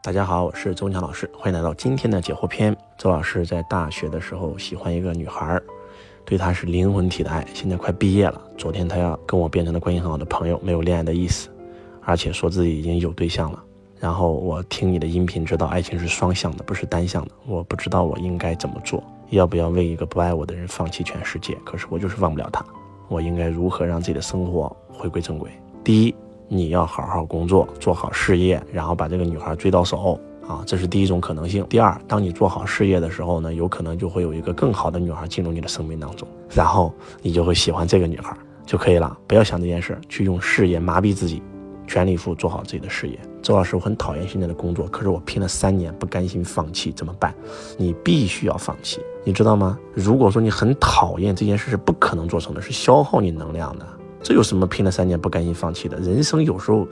大家好，我是周文强老师，欢迎来到今天的解惑篇。周老师在大学的时候喜欢一个女孩，对她是灵魂体的爱。现在快毕业了，昨天他要跟我变成了关系很好的朋友，没有恋爱的意思，而且说自己已经有对象了。然后我听你的音频，知道爱情是双向的，不是单向的。我不知道我应该怎么做，要不要为一个不爱我的人放弃全世界？可是我就是忘不了他。我应该如何让自己的生活回归正轨？第一。你要好好工作，做好事业，然后把这个女孩追到手啊，这是第一种可能性。第二，当你做好事业的时候呢，有可能就会有一个更好的女孩进入你的生命当中，然后你就会喜欢这个女孩就可以了。不要想这件事，去用事业麻痹自己，全力以赴做好自己的事业。周老师，我很讨厌现在的工作，可是我拼了三年，不甘心放弃，怎么办？你必须要放弃，你知道吗？如果说你很讨厌这件事，是不可能做成的，是消耗你能量的。这有什么拼了三年不甘心放弃的？人生有时候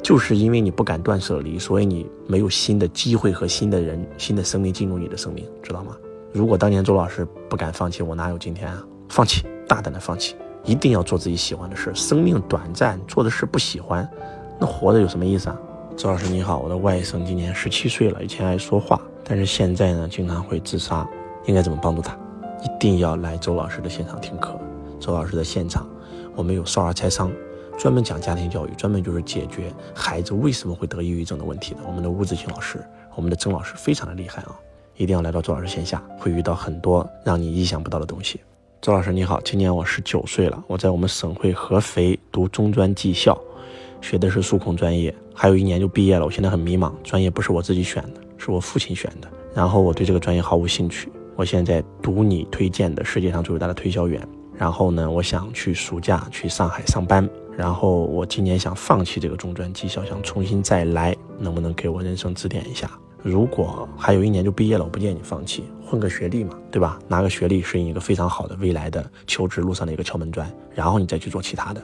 就是因为你不敢断舍离，所以你没有新的机会和新的人、新的生命进入你的生命，知道吗？如果当年周老师不敢放弃，我哪有今天啊？放弃，大胆的放弃，一定要做自己喜欢的事。生命短暂，做的事不喜欢，那活着有什么意思啊？周老师你好，我的外甥今年十七岁了，以前爱说话，但是现在呢，经常会自杀，应该怎么帮助他？一定要来周老师的现场听课，周老师的现场。我们有少儿财商，专门讲家庭教育，专门就是解决孩子为什么会得抑郁症的问题的。我们的吴子清老师，我们的曾老师非常的厉害啊！一定要来到周老师线下，会遇到很多让你意想不到的东西。周老师你好，今年我十九岁了，我在我们省会合肥读中专技校，学的是数控专业，还有一年就毕业了。我现在很迷茫，专业不是我自己选的，是我父亲选的。然后我对这个专业毫无兴趣，我现在读你推荐的世界上最伟大的推销员。然后呢，我想去暑假去上海上班。然后我今年想放弃这个中专技校，想重新再来，能不能给我人生指点一下？如果还有一年就毕业了，我不建议你放弃，混个学历嘛，对吧？拿个学历是一个非常好的未来的求职路上的一个敲门砖，然后你再去做其他的，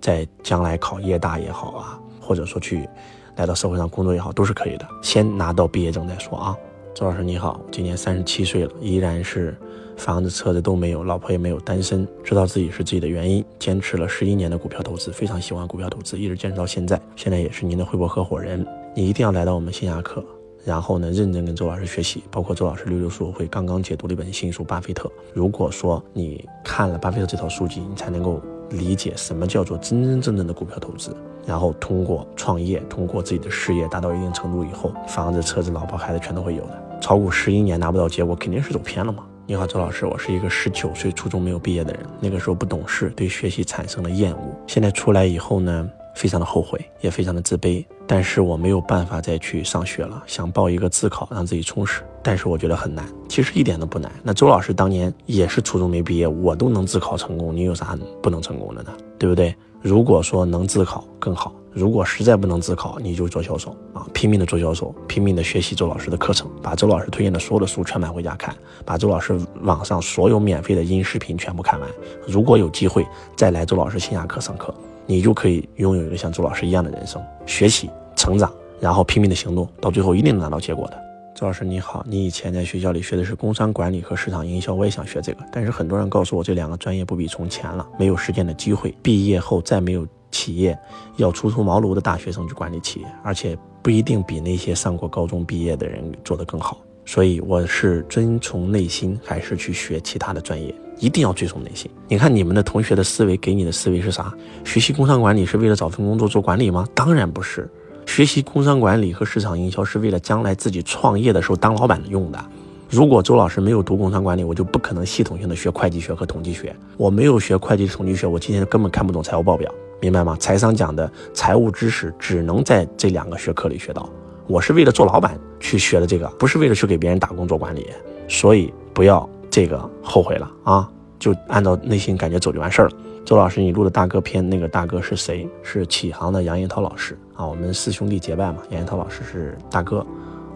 在将来考业大也好啊，或者说去来到社会上工作也好，都是可以的。先拿到毕业证再说啊。周老师你好，今年三十七岁了，依然是。房子、车子都没有，老婆也没有，单身，知道自己是自己的原因，坚持了十一年的股票投资，非常喜欢股票投资，一直坚持到现在，现在也是您的汇博合伙人。你一定要来到我们线下课，然后呢，认真跟周老师学习，包括周老师六六书会刚刚解读了一本新书《巴菲特》。如果说你看了巴菲特这套书籍，你才能够理解什么叫做真真正正的股票投资，然后通过创业，通过自己的事业达到一定程度以后，房子、车子、老婆、孩子全都会有的。炒股十一年拿不到结果，肯定是走偏了嘛。你好，周老师，我是一个十九岁初中没有毕业的人，那个时候不懂事，对学习产生了厌恶。现在出来以后呢，非常的后悔，也非常的自卑。但是我没有办法再去上学了，想报一个自考，让自己充实。但是我觉得很难，其实一点都不难。那周老师当年也是初中没毕业，我都能自考成功，你有啥不能成功的呢？对不对？如果说能自考更好。如果实在不能自考，你就做销售啊，拼命的做销售，拼命的学习周老师的课程，把周老师推荐的所有的书全买回家看，把周老师网上所有免费的音视频全部看完。如果有机会再来周老师线下课上课，你就可以拥有一个像周老师一样的人生，学习成长，然后拼命的行动，到最后一定能拿到结果的。周老师你好，你以前在学校里学的是工商管理和市场营销，我也想学这个，但是很多人告诉我这两个专业不比从前了，没有实践的机会，毕业后再没有。企业要初出茅庐的大学生去管理企业，而且不一定比那些上过高中毕业的人做得更好。所以我是遵从内心，还是去学其他的专业？一定要遵从内心。你看你们的同学的思维，给你的思维是啥？学习工商管理是为了找份工作做管理吗？当然不是。学习工商管理和市场营销是为了将来自己创业的时候当老板用的。如果周老师没有读工商管理，我就不可能系统性的学会计学和统计学。我没有学会计统计学，我今天根本看不懂财务报表。明白吗？财商讲的财务知识只能在这两个学科里学到。我是为了做老板去学的这个，不是为了去给别人打工做管理。所以不要这个后悔了啊！就按照内心感觉走就完事儿了。周老师，你录的大哥篇，那个大哥是谁？是启航的杨彦涛老师啊。我们四兄弟结拜嘛，杨彦涛老师是大哥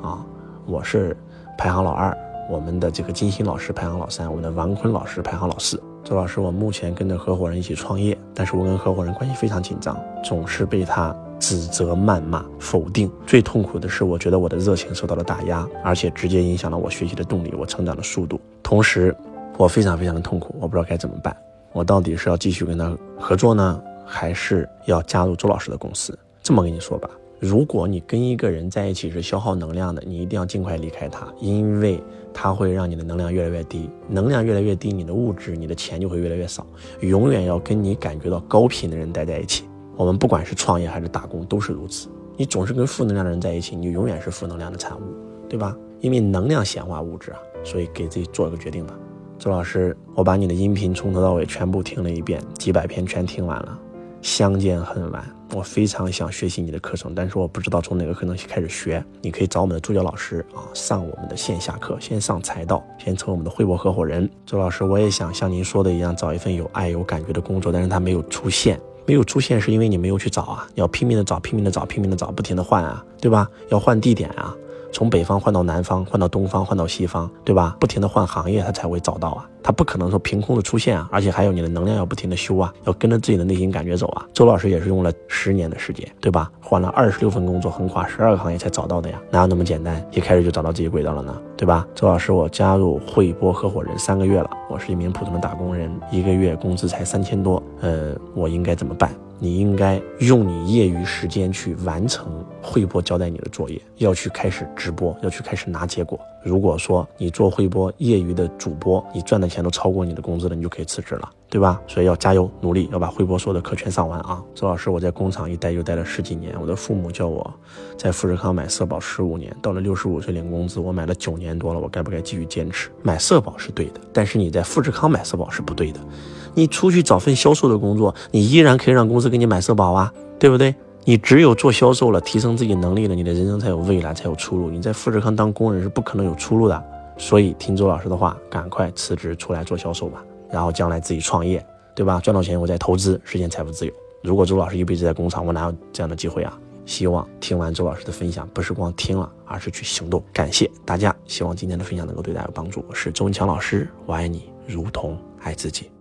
啊，我是排行老二，我们的这个金星老师排行老三，我们的王坤老师排行老四。周老师，我目前跟着合伙人一起创业，但是我跟合伙人关系非常紧张，总是被他指责、谩骂、否定。最痛苦的是，我觉得我的热情受到了打压，而且直接影响了我学习的动力、我成长的速度。同时，我非常非常的痛苦，我不知道该怎么办。我到底是要继续跟他合作呢，还是要加入周老师的公司？这么跟你说吧，如果你跟一个人在一起是消耗能量的，你一定要尽快离开他，因为他会让你的能量越来越低，能量越来越低，你的物质、你的钱就会越来越少。永远要跟你感觉到高频的人待在一起。我们不管是创业还是打工，都是如此。你总是跟负能量的人在一起，你永远是负能量的产物，对吧？因为能量显化物质啊，所以给自己做一个决定吧。周老师，我把你的音频从头到尾全部听了一遍，几百篇全听完了。相见恨晚，我非常想学习你的课程，但是我不知道从哪个课程开始学。你可以找我们的助教老师啊，上我们的线下课，先上财道，先成为我们的汇博合伙人。周老师，我也想像您说的一样，找一份有爱有感觉的工作，但是他没有出现，没有出现是因为你没有去找啊，要拼命的找，拼命的找，拼命的找，不停的换啊，对吧？要换地点啊。从北方换到南方，换到东方，换到西方，对吧？不停的换行业，他才会找到啊。他不可能说凭空的出现啊，而且还有你的能量要不停的修啊，要跟着自己的内心感觉走啊。周老师也是用了十年的时间，对吧？换了二十六份工作，横跨十二个行业才找到的呀，哪有那么简单？一开始就找到自己轨道了呢，对吧？周老师，我加入汇波合伙人三个月了，我是一名普通的打工人，一个月工资才三千多，呃，我应该怎么办？你应该用你业余时间去完成汇播交代你的作业，要去开始直播，要去开始拿结果。如果说你做汇播业余的主播，你赚的钱都超过你的工资了，你就可以辞职了，对吧？所以要加油努力，要把汇播所有的课全上完啊！周老师，我在工厂一待就待了十几年，我的父母叫我在富士康买社保十五年，到了六十五岁领工资，我买了九年多了，我该不该继续坚持买社保是对的，但是你在富士康买社保是不对的。你出去找份销售的工作，你依然可以让公司给你买社保啊，对不对？你只有做销售了，提升自己能力了，你的人生才有未来，才有出路。你在富士康当工人是不可能有出路的。所以听周老师的话，赶快辞职出来做销售吧，然后将来自己创业，对吧？赚到钱我再投资，实现财富自由。如果周老师一辈子在工厂，我哪有这样的机会啊？希望听完周老师的分享，不是光听了，而是去行动。感谢大家，希望今天的分享能够对大家有帮助。我是周文强老师，我爱你如同爱自己。